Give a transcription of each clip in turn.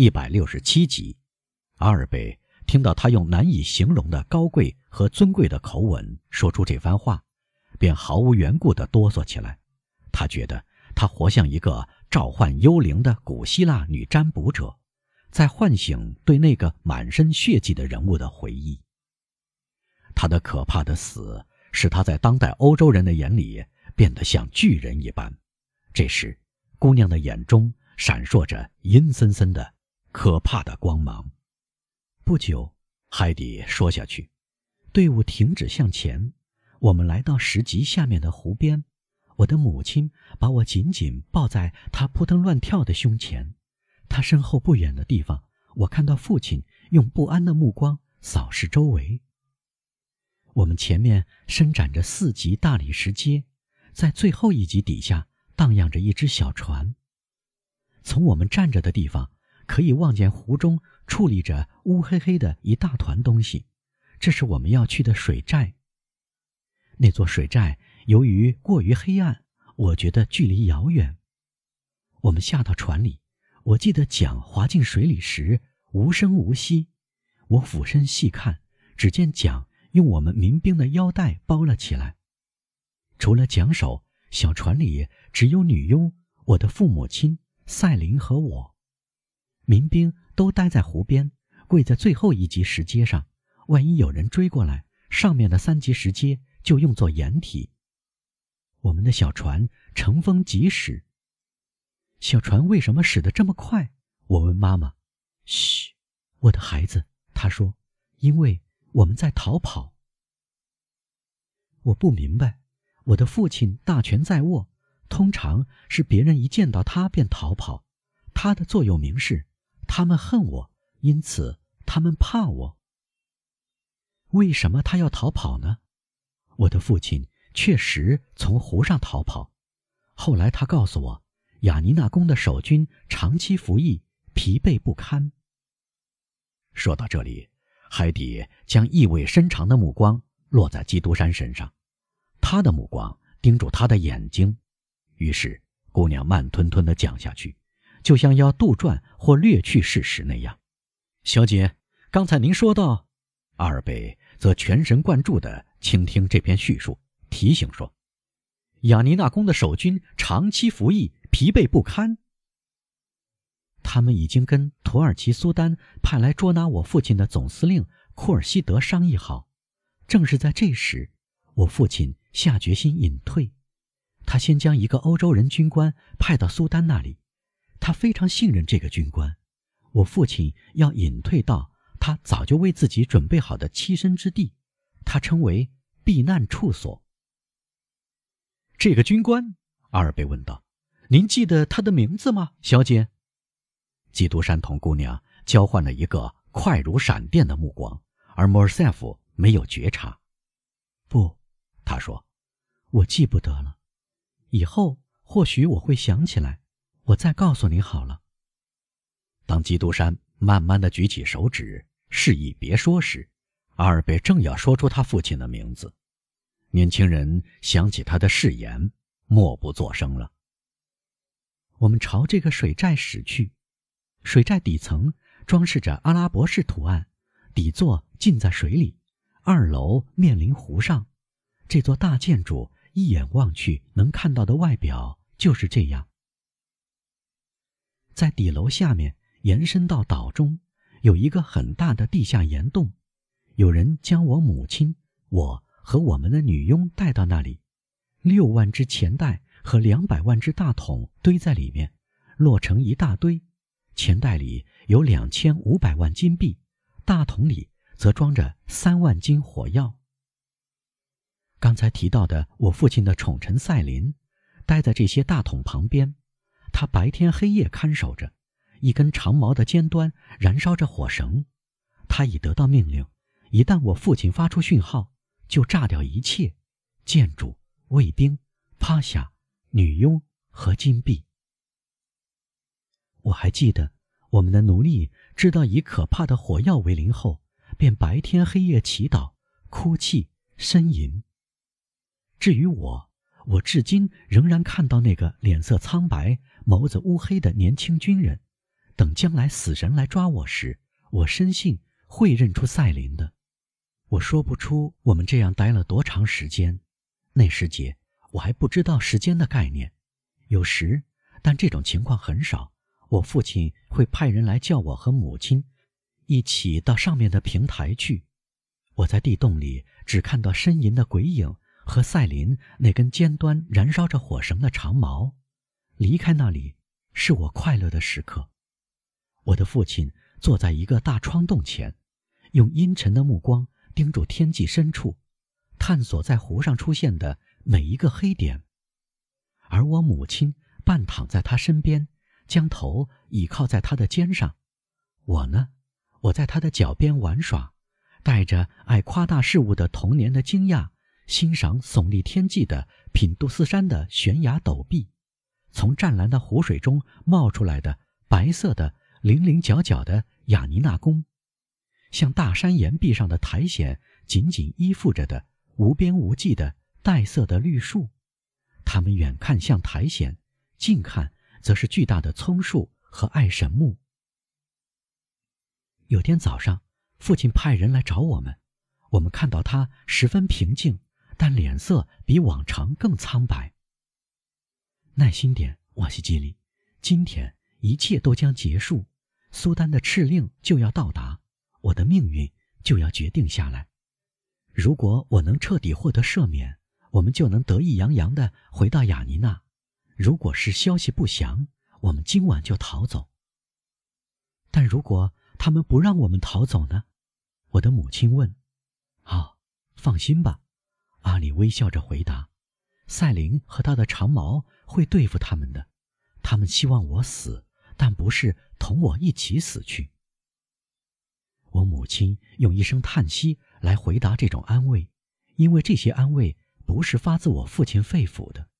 一百六十七集。阿尔贝听到他用难以形容的高贵和尊贵的口吻说出这番话，便毫无缘故地哆嗦起来。他觉得他活像一个召唤幽灵的古希腊女占卜者，在唤醒对那个满身血迹的人物的回忆。他的可怕的死使他在当代欧洲人的眼里变得像巨人一般。这时，姑娘的眼中闪烁着阴森森的、可怕的光芒。不久，海底说下去，队伍停止向前，我们来到石级下面的湖边。我的母亲把我紧紧抱在她扑腾乱跳的胸前。她身后不远的地方，我看到父亲用不安的目光扫视周围。我们前面伸展着四级大理石阶，在最后一级底下荡漾着一只小船。从我们站着的地方，可以望见湖中矗立着乌黑黑的一大团东西，这是我们要去的水寨。那座水寨由于过于黑暗，我觉得距离遥远。我们下到船里，我记得桨划进水里时无声无息。我俯身细看，只见桨。用我们民兵的腰带包了起来。除了桨手，小船里只有女佣、我的父母亲赛琳和我。民兵都待在湖边，跪在最后一级石阶上。万一有人追过来，上面的三级石阶就用作掩体。我们的小船乘风疾驶。小船为什么驶得这么快？我问妈妈。嘘，我的孩子，他说，因为。我们在逃跑。我不明白，我的父亲大权在握，通常是别人一见到他便逃跑。他的座右铭是：“他们恨我，因此他们怕我。”为什么他要逃跑呢？我的父亲确实从湖上逃跑。后来他告诉我，雅尼娜宫的守军长期服役，疲惫不堪。说到这里。海底将意味深长的目光落在基督山身上，他的目光盯住他的眼睛。于是，姑娘慢吞吞地讲下去，就像要杜撰或略去事实那样。小姐，刚才您说到，阿尔贝则全神贯注地倾听这篇叙述，提醒说：“雅尼娜宫的守军长期服役，疲惫不堪。他们已经跟土耳其苏丹派来捉拿我父亲的总司令库尔西德商议好。正是在这时，我父亲下决心隐退。他先将一个欧洲人军官派到苏丹那里，他非常信任这个军官。我父亲要隐退到他早就为自己准备好的栖身之地，他称为避难处所。这个军官，阿尔贝问道：“您记得他的名字吗，小姐？”基督山同姑娘交换了一个快如闪电的目光，而莫尔塞夫没有觉察。不，他说：“我记不得了，以后或许我会想起来，我再告诉你好了。”当基督山慢慢的举起手指，示意别说时，阿尔贝正要说出他父亲的名字，年轻人想起他的誓言，默不作声了。我们朝这个水寨驶去。水寨底层装饰着阿拉伯式图案，底座浸在水里，二楼面临湖上。这座大建筑一眼望去能看到的外表就是这样。在底楼下面延伸到岛中，有一个很大的地下岩洞。有人将我母亲、我和我们的女佣带到那里。六万只钱袋和两百万只大桶堆在里面，摞成一大堆。钱袋里有两千五百万金币，大桶里则装着三万斤火药。刚才提到的我父亲的宠臣赛琳，待在这些大桶旁边，他白天黑夜看守着，一根长矛的尖端燃烧着火绳。他已得到命令，一旦我父亲发出讯号，就炸掉一切：建筑、卫兵、趴下、女佣和金币。我还记得，我们的奴隶知道以可怕的火药为邻后，便白天黑夜祈祷、哭泣、呻吟。至于我，我至今仍然看到那个脸色苍白、眸子乌黑的年轻军人，等将来死神来抓我时，我深信会认出赛琳的。我说不出我们这样待了多长时间。那时节，我还不知道时间的概念。有时，但这种情况很少。我父亲会派人来叫我和母亲一起到上面的平台去。我在地洞里只看到呻吟的鬼影和赛琳那根尖端燃烧着火绳的长矛。离开那里是我快乐的时刻。我的父亲坐在一个大窗洞前，用阴沉的目光盯住天际深处，探索在湖上出现的每一个黑点。而我母亲半躺在他身边，将头倚靠在他的肩上。我呢，我在他的脚边玩耍，带着爱夸大事物的童年的惊讶，欣赏耸立天际的品杜斯山的悬崖陡壁，从湛蓝的湖水中冒出来的白色的零零角角的雅尼娜宫，像大山岩壁上的苔藓紧紧依附着的无边无际的带色的绿树。他们远看像苔藓，近看则是巨大的葱树和爱神木。有天早上，父亲派人来找我们，我们看到他十分平静，但脸色比往常更苍白。耐心点，瓦西基里，今天一切都将结束，苏丹的敕令就要到达，我的命运就要决定下来。如果我能彻底获得赦免。我们就能得意洋洋地回到雅尼娜。如果是消息不详，我们今晚就逃走。但如果他们不让我们逃走呢？我的母亲问。哦，放心吧，阿里微笑着回答。赛琳和他的长矛会对付他们的。他们希望我死，但不是同我一起死去。我母亲用一声叹息来回答这种安慰，因为这些安慰。不是发自我父亲肺腑的。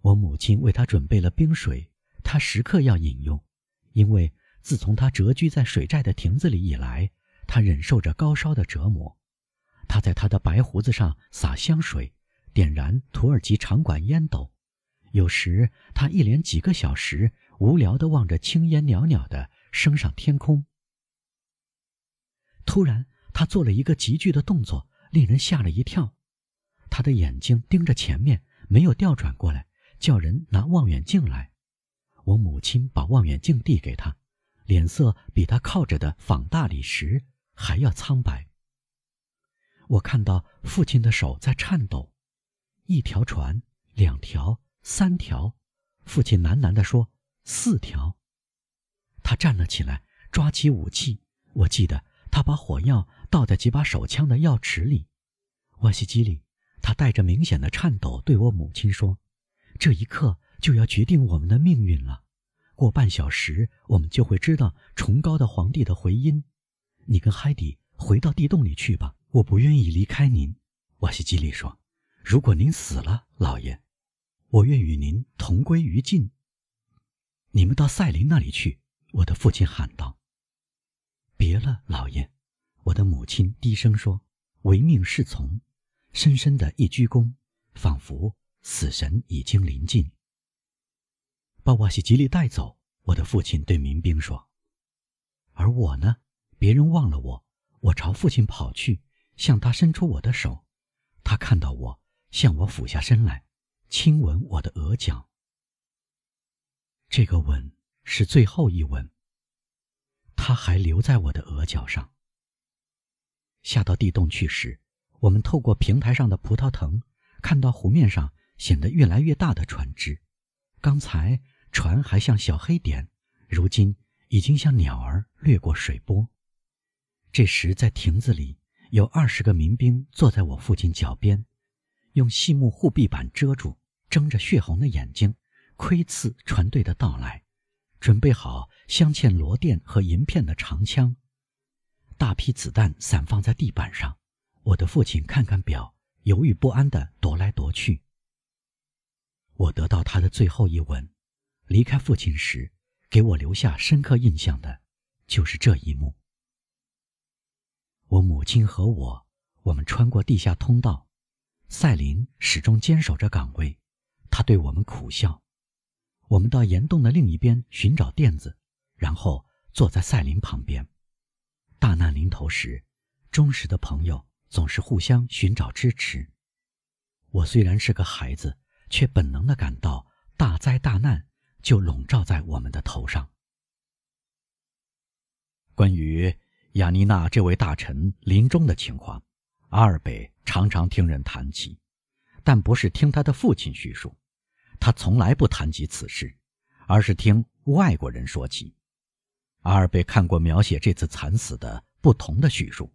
我母亲为他准备了冰水，他时刻要饮用，因为自从他蛰居在水寨的亭子里以来，他忍受着高烧的折磨。他在他的白胡子上洒香水，点燃土耳其长管烟斗。有时他一连几个小时无聊地望着青烟袅袅地升上天空。突然，他做了一个急剧的动作，令人吓了一跳。他的眼睛盯着前面，没有调转过来，叫人拿望远镜来。我母亲把望远镜递给他，脸色比他靠着的仿大理石还要苍白。我看到父亲的手在颤抖。一条船，两条，三条。父亲喃喃地说：“四条。”他站了起来，抓起武器。我记得他把火药倒在几把手枪的药池里。瓦西基里。他带着明显的颤抖对我母亲说：“这一刻就要决定我们的命运了。过半小时，我们就会知道崇高的皇帝的回音。你跟海迪回到地洞里去吧，我不愿意离开您。”瓦西基里说：“如果您死了，老爷，我愿与您同归于尽。”你们到赛琳那里去，我的父亲喊道。“别了，老爷。”我的母亲低声说，“唯命是从。”深深的一鞠躬，仿佛死神已经临近。把瓦西吉利带走，我的父亲对民兵说。而我呢？别人忘了我，我朝父亲跑去，向他伸出我的手。他看到我，向我俯下身来，亲吻我的额角。这个吻是最后一吻。他还留在我的额角上。下到地洞去时。我们透过平台上的葡萄藤，看到湖面上显得越来越大的船只。刚才船还像小黑点，如今已经像鸟儿掠过水波。这时，在亭子里有二十个民兵坐在我父亲脚边，用细木护壁板遮住，睁着血红的眼睛，窥伺船队的到来，准备好镶嵌螺钿和银片的长枪。大批子弹散放在地板上。我的父亲看看表，犹豫不安地踱来踱去。我得到他的最后一吻，离开父亲时，给我留下深刻印象的，就是这一幕。我母亲和我，我们穿过地下通道，赛琳始终坚守着岗位，他对我们苦笑。我们到岩洞的另一边寻找垫子，然后坐在赛琳旁边。大难临头时，忠实的朋友总是互相寻找支持。我虽然是个孩子，却本能的感到大灾大难就笼罩在我们的头上。关于雅尼娜这位大臣临终的情况，阿尔贝常常听人谈起，但不是听他的父亲叙述，他从来不谈及此事，而是听外国人说起。阿尔贝看过描写这次惨死的不同的叙述，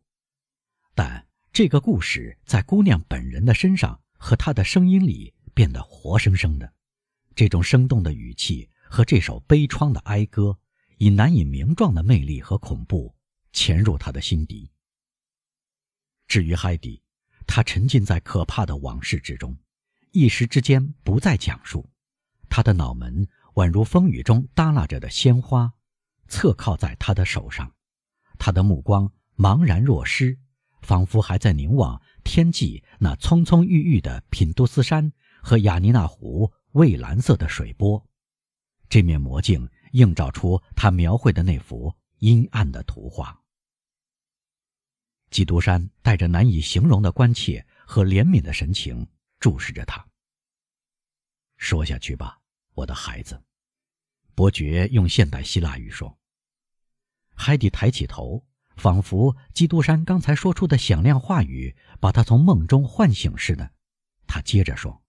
但这个故事在姑娘本人的身上和她的声音里变得活生生的。这种生动的语气和这首悲怆的哀歌，以难以名状的魅力和恐怖潜入他的心底。至于海底，他沉浸在可怕的往事之中，一时之间不再讲述。他的脑门宛如风雨中耷拉着的鲜花。侧靠在他的手上，他的目光茫然若失，仿佛还在凝望天际那葱葱郁郁的品都斯山和雅尼娜湖蔚蓝色的水波。这面魔镜映照出他描绘的那幅阴暗的图画。基督山带着难以形容的关切和怜悯的神情注视着他。说下去吧，我的孩子。伯爵用现代希腊语说。海蒂抬起头，仿佛基督山刚才说出的响亮话语把他从梦中唤醒似的。他接着说：“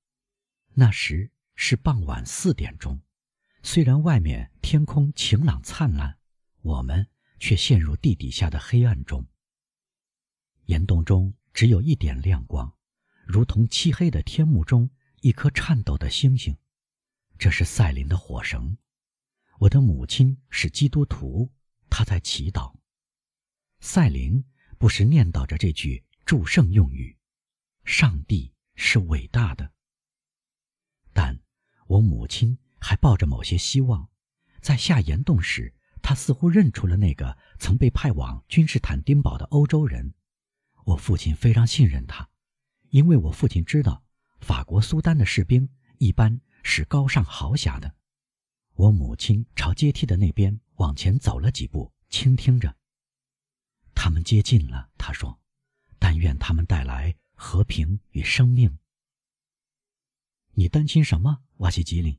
那时是傍晚四点钟，虽然外面天空晴朗灿烂，我们却陷入地底下的黑暗中。岩洞中只有一点亮光，如同漆黑的天幕中一颗颤抖的星星。这是赛琳的火绳。”我的母亲是基督徒，她在祈祷。赛琳不时念叨着这句祝圣用语：“上帝是伟大的。”但我母亲还抱着某些希望。在下岩洞时，她似乎认出了那个曾被派往君士坦丁堡的欧洲人。我父亲非常信任他，因为我父亲知道法国苏丹的士兵一般是高尚豪侠的。我母亲朝阶梯的那边往前走了几步，倾听着。他们接近了，他说：“但愿他们带来和平与生命。”你担心什么，瓦西吉林？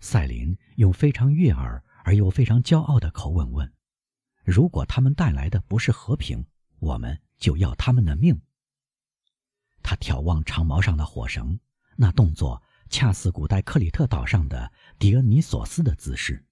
赛琳用非常悦耳而又非常骄傲的口吻问：“如果他们带来的不是和平，我们就要他们的命。”他眺望长矛上的火绳，那动作。恰似古代克里特岛上的狄恩尼索斯的姿势。